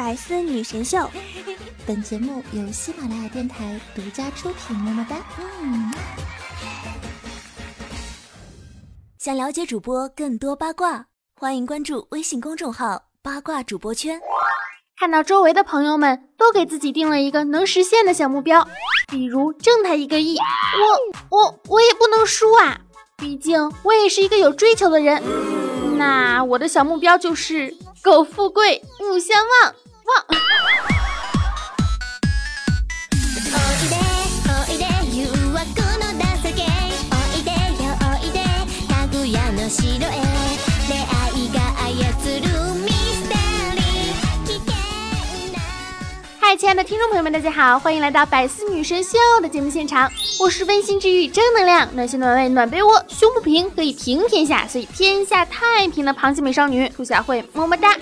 百思女神秀，本节目由喜马拉雅电台独家出品。么么哒！嗯。想了解主播更多八卦，欢迎关注微信公众号“八卦主播圈”。看到周围的朋友们都给自己定了一个能实现的小目标，比如挣他一个亿，我我我也不能输啊！毕竟我也是一个有追求的人。那我的小目标就是苟富贵，勿相忘。忘。嗨，亲爱的听众朋友们，大家好，欢迎来到百思女神秀的节目现场，我是温馨治愈、正能量、暖心暖胃暖被窝、胸不平可以平天下，所以天下太平的螃蟹美少女兔小慧，么么哒。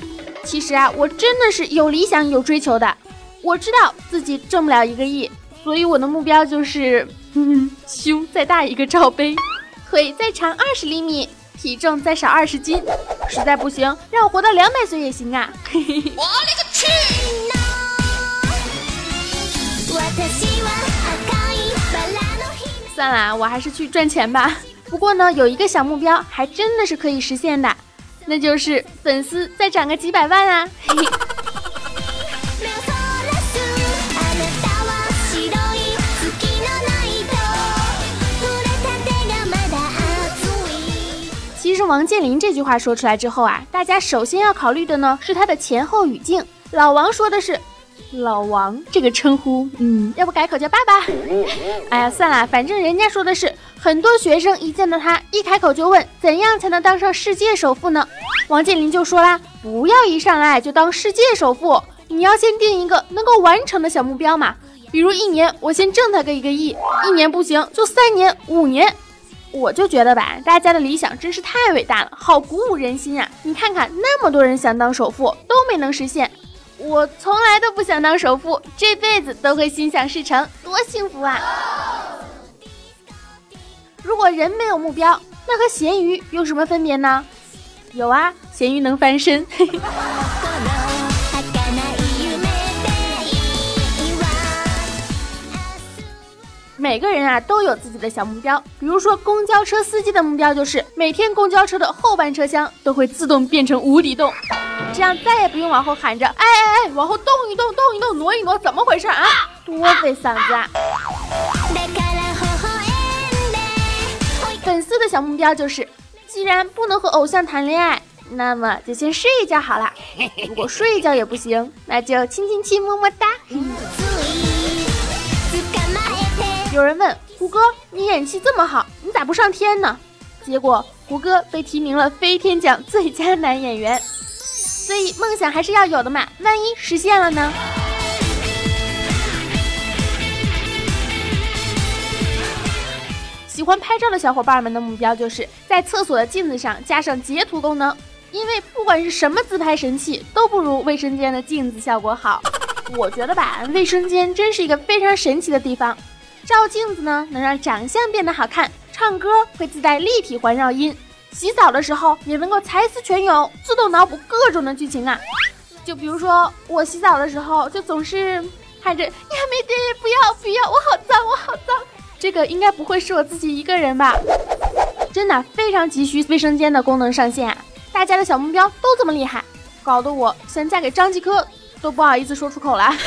其实啊，我真的是有理想、有追求的。我知道自己挣不了一个亿，所以我的目标就是，嗯，胸再大一个罩杯，腿再长二十厘米，体重再少二十斤。实在不行，让我活到两百岁也行啊。嘿嘿嘿。我勒个去！算了，我还是去赚钱吧。不过呢，有一个小目标还真的是可以实现的，那就是粉丝再涨个几百万啊！其实王健林这句话说出来之后啊，大家首先要考虑的呢是他的前后语境。老王说的是。老王这个称呼，嗯，要不改口叫爸爸？哎呀，算了，反正人家说的是，很多学生一见到他，一开口就问怎样才能当上世界首富呢？王健林就说啦，不要一上来就当世界首富，你要先定一个能够完成的小目标嘛。比如一年我先挣他个一个亿，一年不行就三年、五年。我就觉得吧，大家的理想真是太伟大了，好鼓舞人心啊！你看看那么多人想当首富都没能实现。我从来都不想当首富，这辈子都会心想事成，多幸福啊！如果人没有目标，那和咸鱼有什么分别呢？有啊，咸鱼能翻身。每个人啊都有自己的小目标，比如说公交车司机的目标就是每天公交车的后半车厢都会自动变成无底洞，这样再也不用往后喊着哎哎哎，往后动一动，动一动，挪一挪，怎么回事啊？多费嗓子啊！目标就是，既然不能和偶像谈恋爱，那么就先睡一觉好了。如果睡一觉也不行，那就亲亲亲，么么哒。有人问胡歌：“你演技这么好，你咋不上天呢？”结果胡歌被提名了飞天奖最佳男演员。所以梦想还是要有的嘛，万一实现了呢？喜欢拍照的小伙伴们的目标就是在厕所的镜子上加上截图功能，因为不管是什么自拍神器，都不如卫生间的镜子效果好。我觉得吧，卫生间真是一个非常神奇的地方。照镜子呢，能让长相变得好看；唱歌会自带立体环绕音；洗澡的时候也能够才思泉涌，自动脑补各种的剧情啊。就比如说我洗澡的时候，就总是喊着“呀美爹，不要不要，我好脏，我好脏”。这个应该不会是我自己一个人吧？真的非常急需卫生间的功能上线啊，大家的小目标都这么厉害，搞得我想嫁给张继科都不好意思说出口了。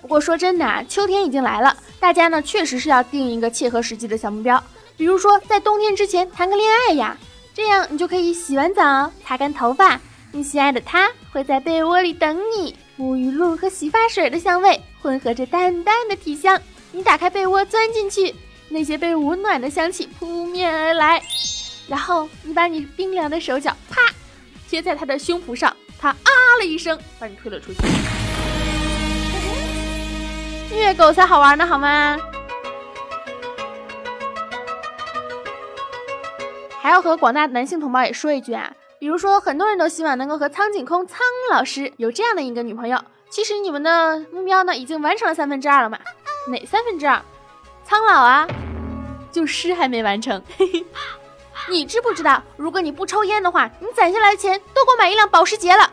不过说真的啊，秋天已经来了，大家呢确实是要定一个切合实际的小目标，比如说在冬天之前谈个恋爱呀，这样你就可以洗完澡擦干头发，你心爱的他会在被窝里等你，沐浴露和洗发水的香味混合着淡淡的体香，你打开被窝钻进去，那些被温暖的香气扑面而来，然后你把你冰凉的手脚啪贴在他的胸脯上，他啊了一声把你推了出去。虐狗才好玩呢，好吗？还要和广大男性同胞也说一句啊，比如说很多人都希望能够和苍井空苍老师有这样的一个女朋友，其实你们的目标呢已经完成了三分之二了嘛？哪三分之二？苍老啊，就诗还没完成。你知不知道，如果你不抽烟的话，你攒下来的钱都够买一辆保时捷了。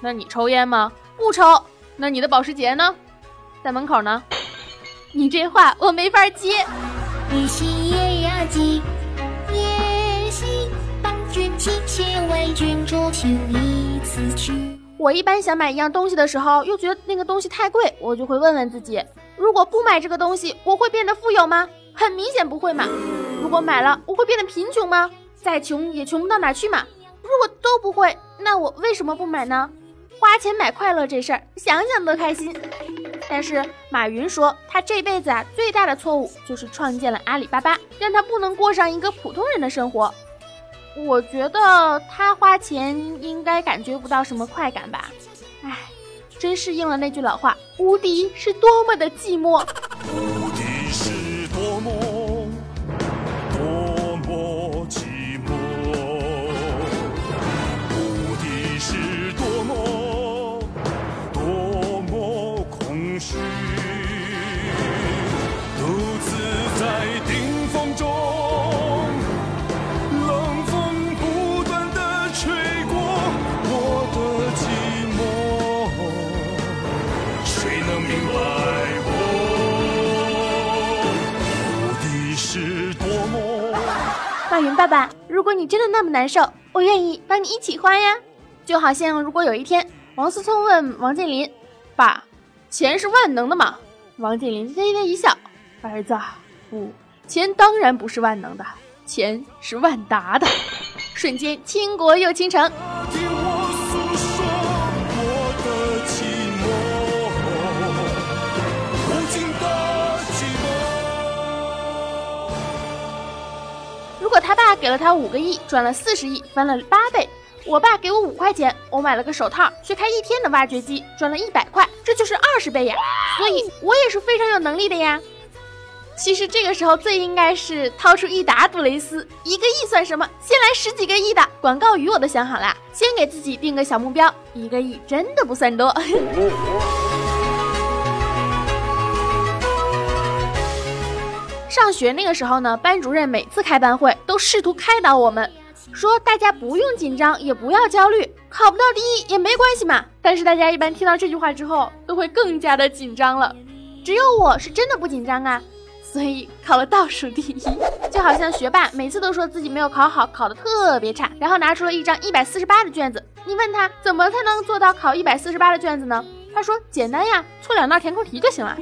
那你抽烟吗？不抽。那你的保时捷呢？在门口呢。你这话我没法接。我一般想买一样东西的时候，又觉得那个东西太贵，我就会问问自己：如果不买这个东西，我会变得富有吗？很明显不会嘛。如果买了，我会变得贫穷吗？再穷也穷不到哪去嘛。如果都不会，那我为什么不买呢？花钱买快乐这事儿，想想都开心。但是马云说，他这辈子啊最大的错误就是创建了阿里巴巴，让他不能过上一个普通人的生活。我觉得他花钱应该感觉不到什么快感吧？哎，真是应了那句老话：无敌是多么的寂寞。马云爸爸，如果你真的那么难受，我愿意帮你一起花呀。就好像如果有一天，王思聪问王健林：“爸，钱是万能的吗？”王健林微微一笑：“儿子，不，钱当然不是万能的，钱是万达的。”瞬间倾国又倾城。他爸给了他五个亿，赚了四十亿，翻了八倍。我爸给我五块钱，我买了个手套，去开一天的挖掘机，赚了一百块，这就是二十倍呀！所以我也是非常有能力的呀。其实这个时候最应该是掏出一打杜蕾斯，一个亿算什么？先来十几个亿的广告语我都想好了，先给自己定个小目标，一个亿真的不算多。上学那个时候呢，班主任每次开班会都试图开导我们，说大家不用紧张，也不要焦虑，考不到第一也没关系嘛。但是大家一般听到这句话之后，都会更加的紧张了。只有我是真的不紧张啊，所以考了倒数第一。就好像学霸每次都说自己没有考好，考得特别差，然后拿出了一张一百四十八的卷子，你问他怎么才能做到考一百四十八的卷子呢？他说简单呀，错两道填空题就行了。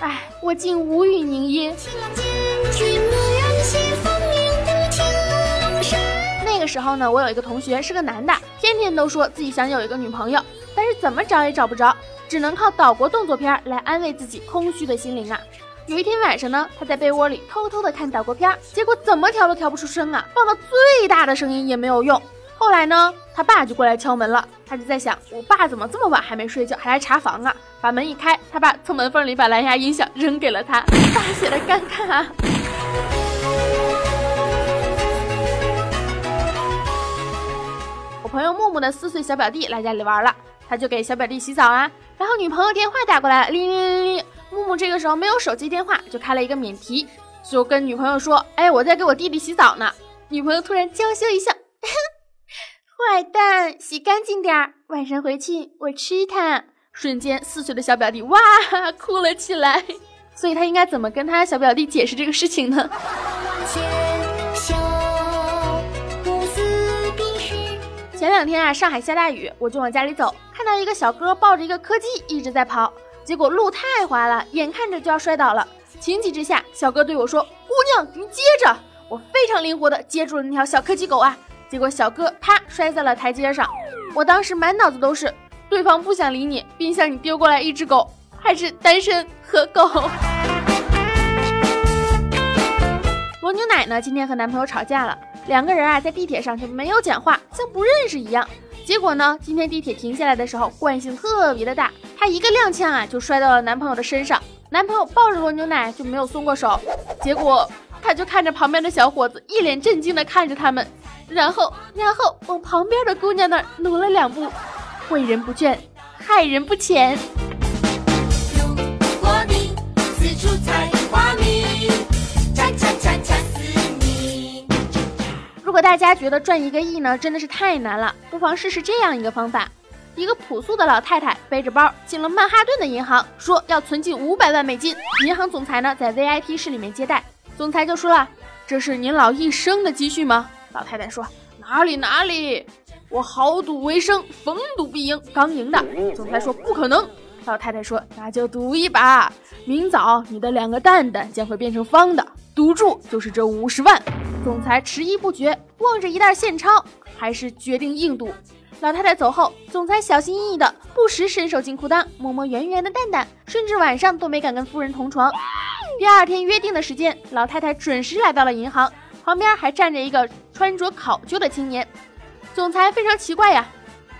哎，我竟无语凝噎。那个时候呢，我有一个同学是个男的，天天都说自己想有一个女朋友，但是怎么找也找不着，只能靠岛国动作片来安慰自己空虚的心灵啊。有一天晚上呢，他在被窝里偷偷的看岛国片，结果怎么调都调不出声啊，放到最大的声音也没有用。后来呢，他爸就过来敲门了。他就在想，我爸怎么这么晚还没睡觉，还来查房啊？把门一开，他爸从门缝里把蓝牙音响扔给了他，大写的尴尬。我朋友木木的四岁小表弟来家里玩了，他就给小表弟洗澡啊。然后女朋友电话打过来，铃铃铃铃。木木这个时候没有手机电话，就开了一个免提，就跟女朋友说：“哎，我在给我弟弟洗澡呢。”女朋友突然娇羞一笑。坏蛋，洗干净点儿，晚上回去我吃它。瞬间，四岁的小表弟哇哭了起来。所以他应该怎么跟他小表弟解释这个事情呢？前两天啊，上海下大雨，我就往家里走，看到一个小哥抱着一个柯基一直在跑，结果路太滑了，眼看着就要摔倒了。情急之下，小哥对我说：“姑娘，你接着。”我非常灵活的接住了那条小柯基狗啊。结果小哥啪摔在了台阶上，我当时满脑子都是对方不想理你，并向你丢过来一只狗，还是单身和狗。罗牛奶呢？今天和男朋友吵架了，两个人啊在地铁上就没有讲话，像不认识一样。结果呢，今天地铁停下来的时候，惯性特别的大，她一个踉跄啊就摔到了男朋友的身上，男朋友抱着罗牛奶就没有松过手，结果他就看着旁边的小伙子，一脸震惊的看着他们。然后，然后往旁边的姑娘那儿挪了两步，诲人不倦，害人不浅。如果大家觉得赚一个亿呢真的是太难了，不妨试试这样一个方法：一个朴素的老太太背着包进了曼哈顿的银行，说要存进五百万美金。银行总裁呢在 VIP 室里面接待，总裁就说了：“这是您老一生的积蓄吗？老太太说：“哪里哪里，我豪赌为生，逢赌必赢，刚赢的。”总裁说：“不可能。”老太太说：“那就赌一把，明早你的两个蛋蛋将会变成方的，赌注就是这五十万。”总裁迟疑不决，望着一袋现钞，还是决定硬赌。老太太走后，总裁小心翼翼的，不时伸手进裤裆摸摸圆圆的蛋蛋，甚至晚上都没敢跟夫人同床。第二天约定的时间，老太太准时来到了银行，旁边还站着一个穿着考究的青年。总裁非常奇怪呀，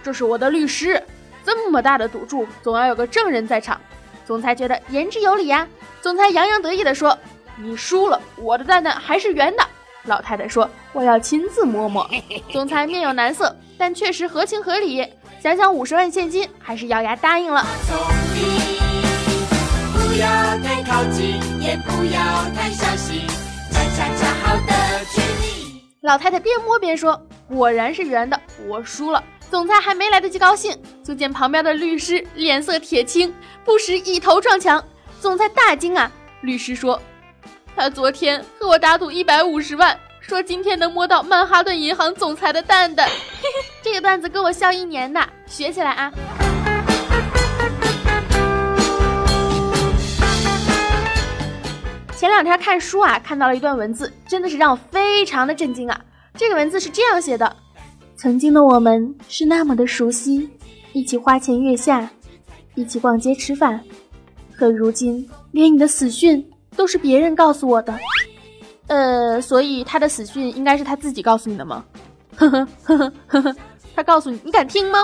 这是我的律师，这么大的赌注，总要有个证人在场。总裁觉得言之有理呀，总裁洋洋得意地说：“你输了，我的蛋蛋还是圆的。”老太太说：“我要亲自摸摸。”总裁面有难色。但确实合情合理，想想五十万现金，还是咬牙答应了。不要太靠近，也不要太小心，恰恰恰好的距离老太太边摸边说：“果然是圆的，我输了。”总裁还没来得及高兴，就见旁边的律师脸色铁青，不时一头撞墙。总裁大惊啊！律师说：“他昨天和我打赌一百五十万。”说今天能摸到曼哈顿银行总裁的蛋蛋，这个段子够我笑一年的，学起来啊！前两天看书啊，看到了一段文字，真的是让我非常的震惊啊！这个文字是这样写的：曾经的我们是那么的熟悉，一起花前月下，一起逛街吃饭，可如今连你的死讯都是别人告诉我的。呃，所以他的死讯应该是他自己告诉你的吗？呵呵呵呵呵呵，他告诉你，你敢听吗？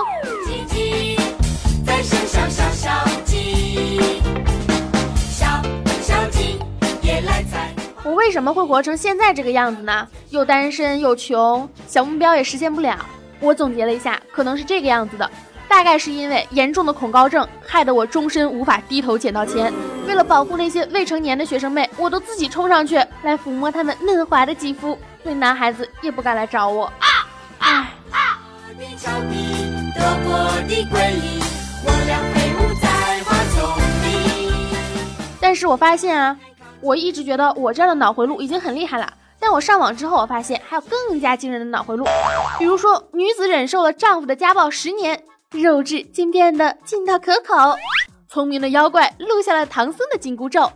我为什么会活成现在这个样子呢？又单身又穷，小目标也实现不了。我总结了一下，可能是这个样子的。大概是因为严重的恐高症，害得我终身无法低头捡到钱。为了保护那些未成年的学生妹，我都自己冲上去来抚摸他们嫩滑的肌肤。对男孩子也不敢来找我。唉。但是我发现啊，我一直觉得我这样的脑回路已经很厉害了。但我上网之后，我发现还有更加惊人的脑回路。比如说，女子忍受了丈夫的家暴十年。肉质竟变得劲道可口，聪明的妖怪录下了唐僧的紧箍咒。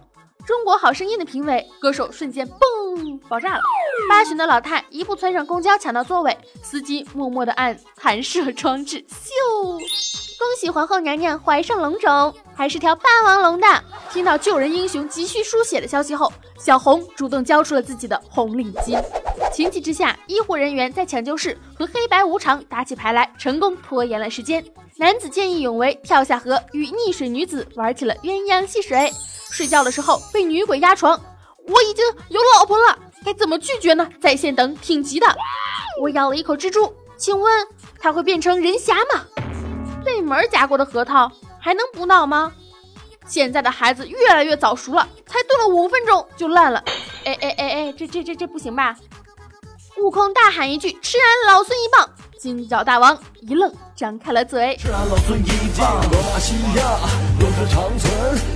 中国好声音的评委歌手瞬间嘣爆炸了。八旬的老太一步窜上公交抢到座位，司机默默的按弹射装置，咻！恭喜皇后娘娘怀上龙种，还是条霸王龙的。听到救人英雄急需输血的消息后，小红主动交出了自己的红领巾。情急之下，医护人员在抢救室和黑白无常打起牌来，成功拖延了时间。男子见义勇为，跳下河与溺水女子玩起了鸳鸯戏水。睡觉的时候被女鬼压床，我已经有老婆了，该怎么拒绝呢？在线等挺急的。我咬了一口蜘蛛，请问它会变成人侠吗？进门夹过的核桃还能补脑吗？现在的孩子越来越早熟了，才炖了五分钟就烂了。哎哎哎哎，这这这这不行吧？悟空大喊一句：“吃俺老孙一棒！”金角大王一愣，张开了嘴。吃俺老孙一棒！罗马西亚，永志长存。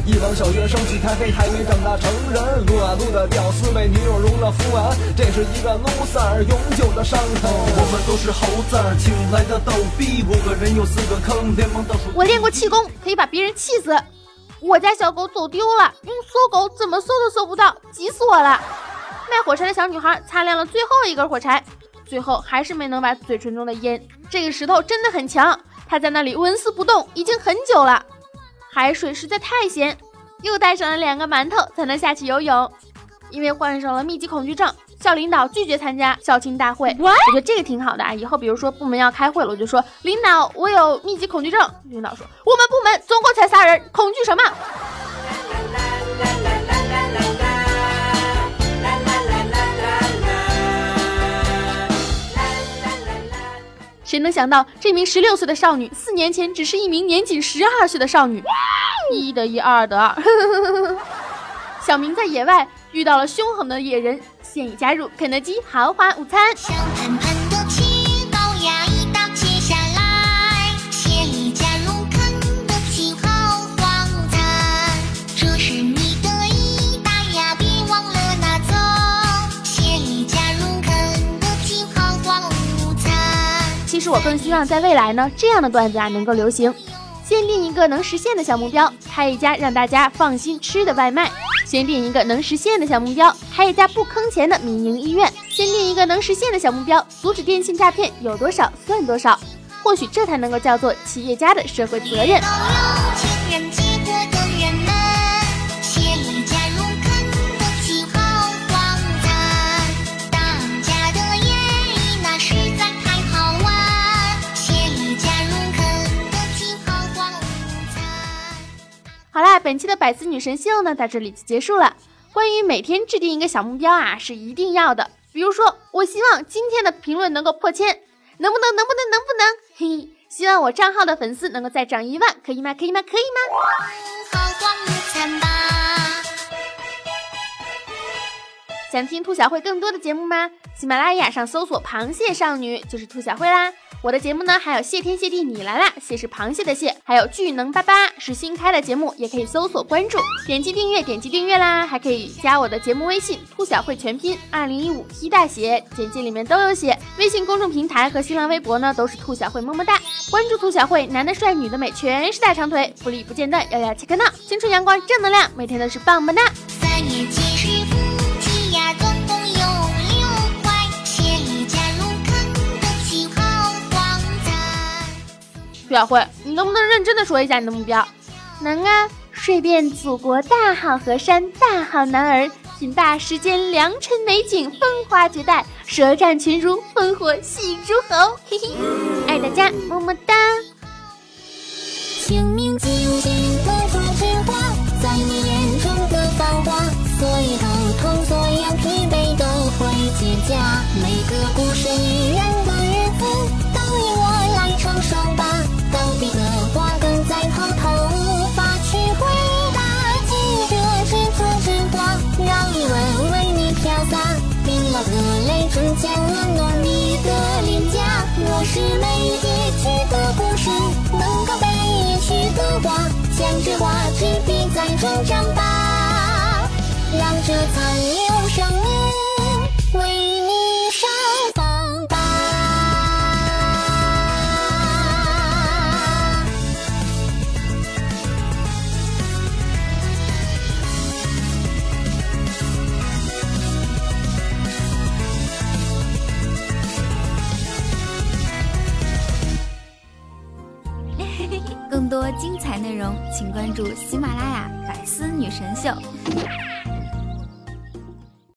一帮小学生起太飞，还没长大成人。撸啊撸的屌丝被女友融了夫完，这是一个 loser 永久的伤痕。我们都是猴子，请来的逗逼。五个人有四个坑，连忙倒数。我练过气功，可以把别人气死。我家小狗走丢了，用搜狗怎么搜都搜不到，急死我了。卖火柴的小女孩擦亮了最后一根火柴，最后还是没能把嘴唇中的烟。这个石头真的很强，它在那里纹丝不动，已经很久了。海水实在太咸，又带上了两个馒头才能下去游泳。因为患上了密集恐惧症，校领导拒绝参加校庆大会。我觉得这个挺好的啊，以后比如说部门要开会了，我就说领导，我有密集恐惧症。领导说我们部门总共才仨人，恐惧什么？谁能想到，这名十六岁的少女四年前只是一名年仅十二岁的少女？一得一，二得二。小明在野外遇到了凶狠的野人，现已加入肯德基豪华午餐。我更希望在未来呢，这样的段子啊能够流行。先定一个能实现的小目标，开一家让大家放心吃的外卖。先定一个能实现的小目标，开一家不坑钱的民营医院。先定一个能实现的小目标，阻止电信诈骗，有多少算多少。或许这才能够叫做企业家的社会责任。好啦，本期的百思女神秀呢，在这里就结束了。关于每天制定一个小目标啊，是一定要的。比如说，我希望今天的评论能够破千，能不能？能不能？能不能？嘿嘿，希望我账号的粉丝能够再涨一万，可以吗？可以吗？可以吗？想听兔小慧更多的节目吗？喜马拉雅上搜索“螃蟹少女”就是兔小慧啦。我的节目呢，还有谢天谢地你来啦，蟹是螃蟹的蟹，还有巨能巴巴是新开的节目，也可以搜索关注，点击订阅，点击订阅啦，还可以加我的节目微信“兔小慧全拼二零一五 T 大写”，简介里面都有写。微信公众平台和新浪微博呢，都是兔小慧么么哒。关注兔小慧，男的帅，女的美，全是大长腿，福利不间断，要要切克闹，青春阳光正能量，每天都是棒棒哒。小慧，你能不能认真的说一下你的目标？能啊，睡遍祖国大好河山，大好男儿，品罢世间良辰美景，风华绝代，舌战群儒，烽火戏诸侯。嘿嘿，爱大家，么么哒。成长吧，让这残留生命为你盛放吧。更多精彩内容，请关注喜马拉雅《女神秀》。